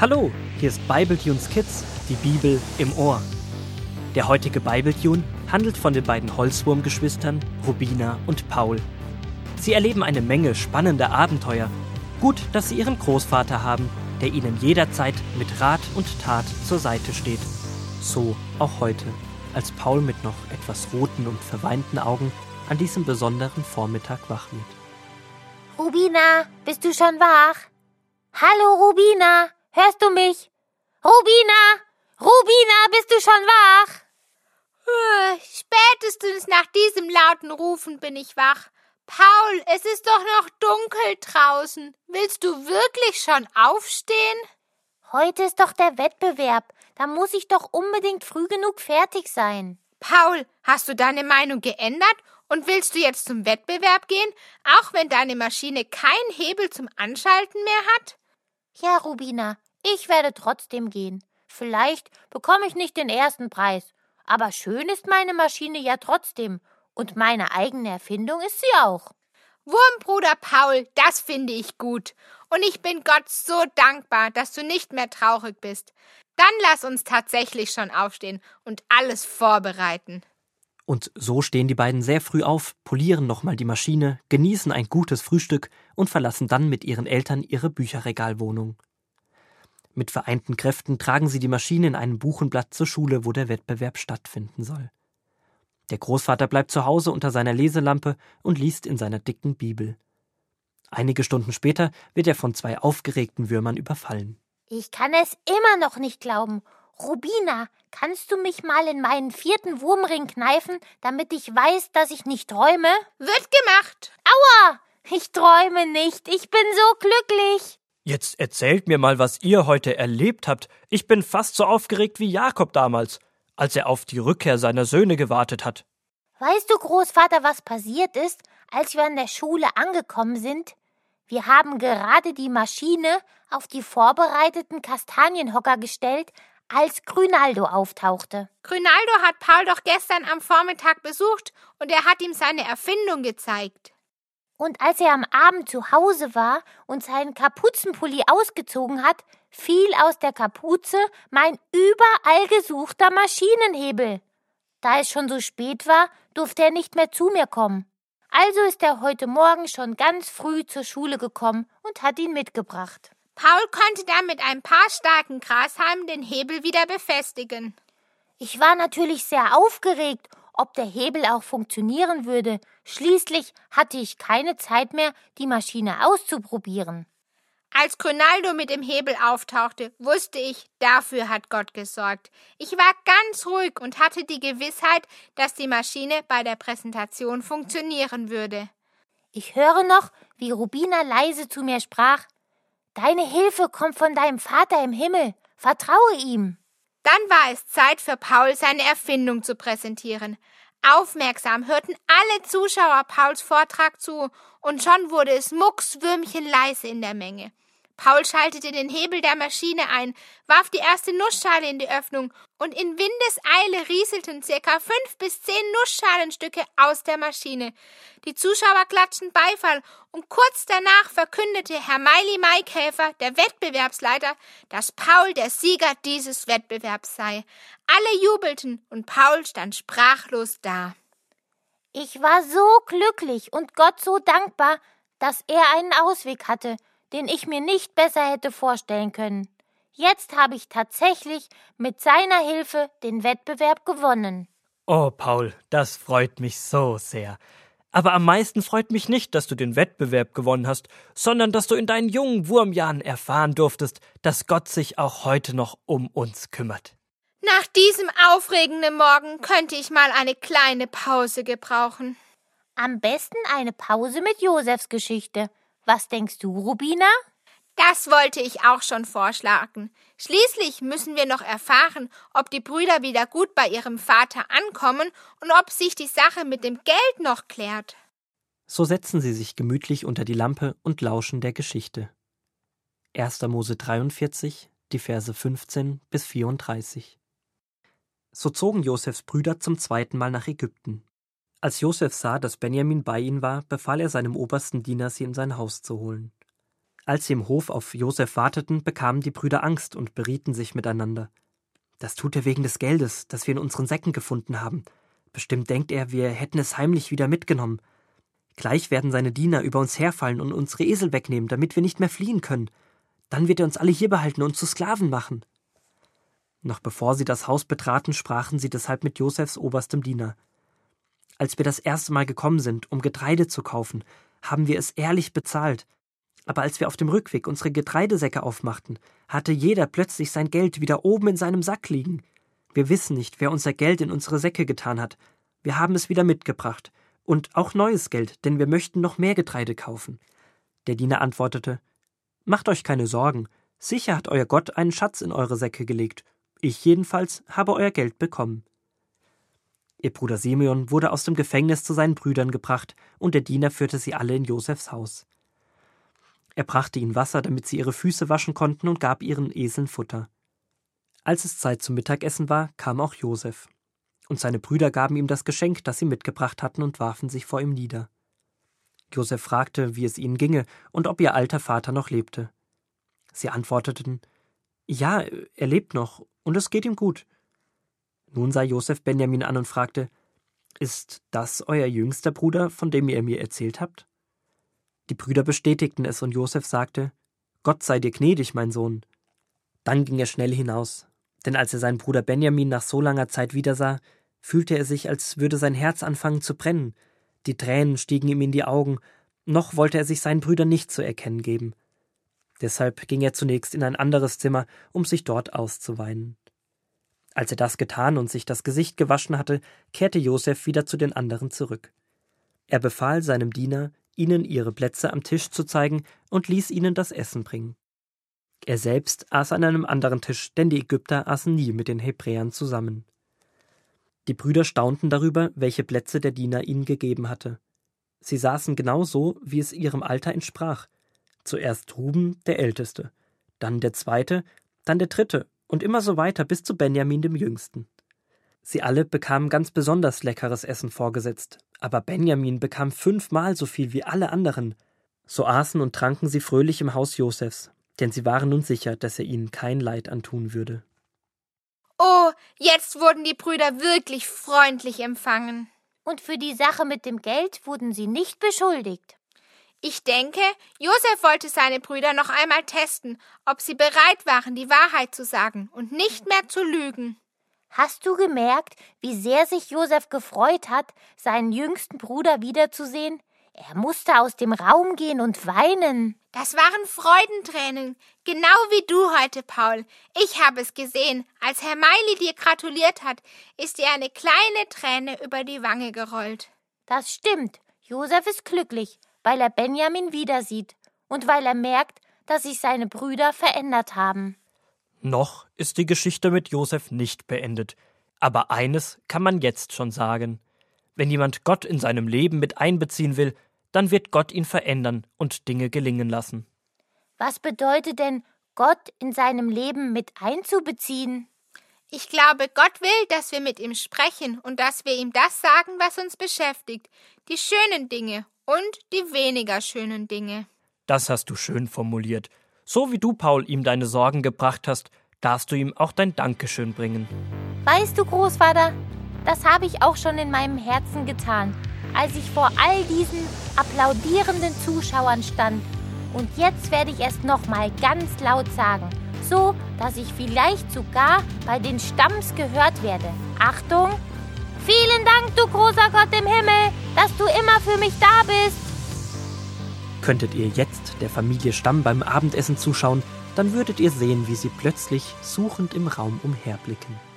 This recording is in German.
Hallo, hier ist Bibletunes Kids, die Bibel im Ohr. Der heutige Bibletune handelt von den beiden Holzwurmgeschwistern Rubina und Paul. Sie erleben eine Menge spannender Abenteuer. Gut, dass sie ihren Großvater haben, der ihnen jederzeit mit Rat und Tat zur Seite steht. So auch heute, als Paul mit noch etwas roten und verweinten Augen an diesem besonderen Vormittag wach wird. Rubina, bist du schon wach? Hallo, Rubina, hörst du mich? Rubina, Rubina, bist du schon wach? Äh, Spätestens nach diesem lauten Rufen bin ich wach. Paul, es ist doch noch dunkel draußen. Willst du wirklich schon aufstehen? Heute ist doch der Wettbewerb. Da muss ich doch unbedingt früh genug fertig sein. Paul, hast du deine Meinung geändert und willst du jetzt zum Wettbewerb gehen, auch wenn deine Maschine keinen Hebel zum Anschalten mehr hat? Ja, Rubina, ich werde trotzdem gehen. Vielleicht bekomme ich nicht den ersten Preis, aber schön ist meine Maschine ja trotzdem und meine eigene Erfindung ist sie auch. Wurmbruder Paul, das finde ich gut. Und ich bin Gott so dankbar, dass du nicht mehr traurig bist. Dann lass uns tatsächlich schon aufstehen und alles vorbereiten. Und so stehen die beiden sehr früh auf, polieren nochmal die Maschine, genießen ein gutes Frühstück und verlassen dann mit ihren Eltern ihre Bücherregalwohnung. Mit vereinten Kräften tragen sie die Maschine in einem Buchenblatt zur Schule, wo der Wettbewerb stattfinden soll. Der Großvater bleibt zu Hause unter seiner Leselampe und liest in seiner dicken Bibel. Einige Stunden später wird er von zwei aufgeregten Würmern überfallen. Ich kann es immer noch nicht glauben. Rubina, kannst du mich mal in meinen vierten Wurmring kneifen, damit ich weiß, dass ich nicht träume? Wird gemacht. Aua! Ich träume nicht. Ich bin so glücklich. Jetzt erzählt mir mal, was ihr heute erlebt habt. Ich bin fast so aufgeregt wie Jakob damals, als er auf die Rückkehr seiner Söhne gewartet hat. Weißt du, Großvater, was passiert ist, als wir an der Schule angekommen sind? Wir haben gerade die Maschine auf die vorbereiteten Kastanienhocker gestellt, als Grünaldo auftauchte. Grünaldo hat Paul doch gestern am Vormittag besucht und er hat ihm seine Erfindung gezeigt. Und als er am Abend zu Hause war und seinen Kapuzenpulli ausgezogen hat, fiel aus der Kapuze mein überall gesuchter Maschinenhebel. Da es schon so spät war, durfte er nicht mehr zu mir kommen. Also ist er heute Morgen schon ganz früh zur Schule gekommen und hat ihn mitgebracht. Paul konnte dann mit ein paar starken Grashalmen den Hebel wieder befestigen. Ich war natürlich sehr aufgeregt, ob der Hebel auch funktionieren würde. Schließlich hatte ich keine Zeit mehr, die Maschine auszuprobieren. Als Ronaldo mit dem Hebel auftauchte, wusste ich, dafür hat Gott gesorgt. Ich war ganz ruhig und hatte die Gewissheit, dass die Maschine bei der Präsentation funktionieren würde. Ich höre noch, wie Rubina leise zu mir sprach Deine Hilfe kommt von deinem Vater im Himmel. Vertraue ihm. Dann war es Zeit für Paul, seine Erfindung zu präsentieren. Aufmerksam hörten alle Zuschauer Pauls Vortrag zu, und schon wurde es muckswürmchen leise in der Menge. Paul schaltete den Hebel der Maschine ein, warf die erste Nussschale in die Öffnung, und in Windeseile rieselten circa fünf bis zehn Nussschalenstücke aus der Maschine. Die Zuschauer klatschten Beifall, und kurz danach verkündete Herr Meili Maikäfer, der Wettbewerbsleiter, dass Paul der Sieger dieses Wettbewerbs sei. Alle jubelten, und Paul stand sprachlos da. Ich war so glücklich und Gott so dankbar, dass er einen Ausweg hatte, den ich mir nicht besser hätte vorstellen können. Jetzt habe ich tatsächlich mit seiner Hilfe den Wettbewerb gewonnen. Oh, Paul, das freut mich so sehr. Aber am meisten freut mich nicht, dass du den Wettbewerb gewonnen hast, sondern dass du in deinen jungen Wurmjahren erfahren durftest, dass Gott sich auch heute noch um uns kümmert. Nach diesem aufregenden Morgen könnte ich mal eine kleine Pause gebrauchen. Am besten eine Pause mit Josefs Geschichte. Was denkst du, Rubina? Das wollte ich auch schon vorschlagen. Schließlich müssen wir noch erfahren, ob die Brüder wieder gut bei ihrem Vater ankommen und ob sich die Sache mit dem Geld noch klärt. So setzen sie sich gemütlich unter die Lampe und lauschen der Geschichte. 1. Mose 43, die Verse 15 bis 34. So zogen Josefs Brüder zum zweiten Mal nach Ägypten. Als Josef sah, dass Benjamin bei ihnen war, befahl er seinem obersten Diener, sie in sein Haus zu holen. Als sie im Hof auf Josef warteten, bekamen die Brüder Angst und berieten sich miteinander. Das tut er wegen des Geldes, das wir in unseren Säcken gefunden haben. Bestimmt denkt er, wir hätten es heimlich wieder mitgenommen. Gleich werden seine Diener über uns herfallen und unsere Esel wegnehmen, damit wir nicht mehr fliehen können. Dann wird er uns alle hier behalten und zu Sklaven machen. Noch bevor sie das Haus betraten, sprachen sie deshalb mit Josefs oberstem Diener. Als wir das erste Mal gekommen sind, um Getreide zu kaufen, haben wir es ehrlich bezahlt. Aber als wir auf dem Rückweg unsere Getreidesäcke aufmachten, hatte jeder plötzlich sein Geld wieder oben in seinem Sack liegen. Wir wissen nicht, wer unser Geld in unsere Säcke getan hat. Wir haben es wieder mitgebracht. Und auch neues Geld, denn wir möchten noch mehr Getreide kaufen. Der Diener antwortete Macht euch keine Sorgen. Sicher hat euer Gott einen Schatz in eure Säcke gelegt. Ich jedenfalls habe euer Geld bekommen. Ihr Bruder Simeon wurde aus dem Gefängnis zu seinen Brüdern gebracht, und der Diener führte sie alle in Josefs Haus. Er brachte ihnen Wasser, damit sie ihre Füße waschen konnten, und gab ihren Eseln Futter. Als es Zeit zum Mittagessen war, kam auch Josef. Und seine Brüder gaben ihm das Geschenk, das sie mitgebracht hatten, und warfen sich vor ihm nieder. Josef fragte, wie es ihnen ginge und ob ihr alter Vater noch lebte. Sie antworteten Ja, er lebt noch, und es geht ihm gut. Nun sah Josef Benjamin an und fragte Ist das euer jüngster Bruder, von dem ihr mir erzählt habt? Die Brüder bestätigten es, und Josef sagte Gott sei dir gnädig, mein Sohn. Dann ging er schnell hinaus, denn als er seinen Bruder Benjamin nach so langer Zeit wiedersah, fühlte er sich, als würde sein Herz anfangen zu brennen. Die Tränen stiegen ihm in die Augen, noch wollte er sich seinen Brüdern nicht zu erkennen geben. Deshalb ging er zunächst in ein anderes Zimmer, um sich dort auszuweinen. Als er das getan und sich das Gesicht gewaschen hatte, kehrte Josef wieder zu den anderen zurück. Er befahl seinem Diener, ihnen ihre Plätze am Tisch zu zeigen und ließ ihnen das Essen bringen. Er selbst aß an einem anderen Tisch, denn die Ägypter aßen nie mit den Hebräern zusammen. Die Brüder staunten darüber, welche Plätze der Diener ihnen gegeben hatte. Sie saßen genau so, wie es ihrem Alter entsprach. Zuerst Ruben, der Älteste, dann der Zweite, dann der Dritte und immer so weiter bis zu Benjamin dem Jüngsten. Sie alle bekamen ganz besonders leckeres Essen vorgesetzt, aber Benjamin bekam fünfmal so viel wie alle anderen. So aßen und tranken sie fröhlich im Haus Josefs, denn sie waren nun sicher, dass er ihnen kein Leid antun würde. Oh, jetzt wurden die Brüder wirklich freundlich empfangen. Und für die Sache mit dem Geld wurden sie nicht beschuldigt. Ich denke, Josef wollte seine Brüder noch einmal testen, ob sie bereit waren, die Wahrheit zu sagen und nicht mehr zu lügen. Hast du gemerkt, wie sehr sich Josef gefreut hat, seinen jüngsten Bruder wiederzusehen? Er musste aus dem Raum gehen und weinen. Das waren Freudentränen, genau wie du heute, Paul. Ich habe es gesehen. Als Herr Meili dir gratuliert hat, ist dir eine kleine Träne über die Wange gerollt. Das stimmt. Josef ist glücklich weil er Benjamin wieder sieht und weil er merkt, dass sich seine Brüder verändert haben. Noch ist die Geschichte mit Josef nicht beendet, aber eines kann man jetzt schon sagen. Wenn jemand Gott in seinem Leben mit einbeziehen will, dann wird Gott ihn verändern und Dinge gelingen lassen. Was bedeutet denn, Gott in seinem Leben mit einzubeziehen? Ich glaube, Gott will, dass wir mit ihm sprechen und dass wir ihm das sagen, was uns beschäftigt, die schönen Dinge und die weniger schönen Dinge. Das hast du schön formuliert. So wie du Paul ihm deine Sorgen gebracht hast, darfst du ihm auch dein Dankeschön bringen. Weißt du, Großvater, das habe ich auch schon in meinem Herzen getan, als ich vor all diesen applaudierenden Zuschauern stand. Und jetzt werde ich es nochmal ganz laut sagen, so dass ich vielleicht sogar bei den Stamms gehört werde. Achtung! Vielen Dank, du großer Gott im Himmel, dass du immer für mich da bist. Könntet ihr jetzt der Familie Stamm beim Abendessen zuschauen, dann würdet ihr sehen, wie sie plötzlich suchend im Raum umherblicken.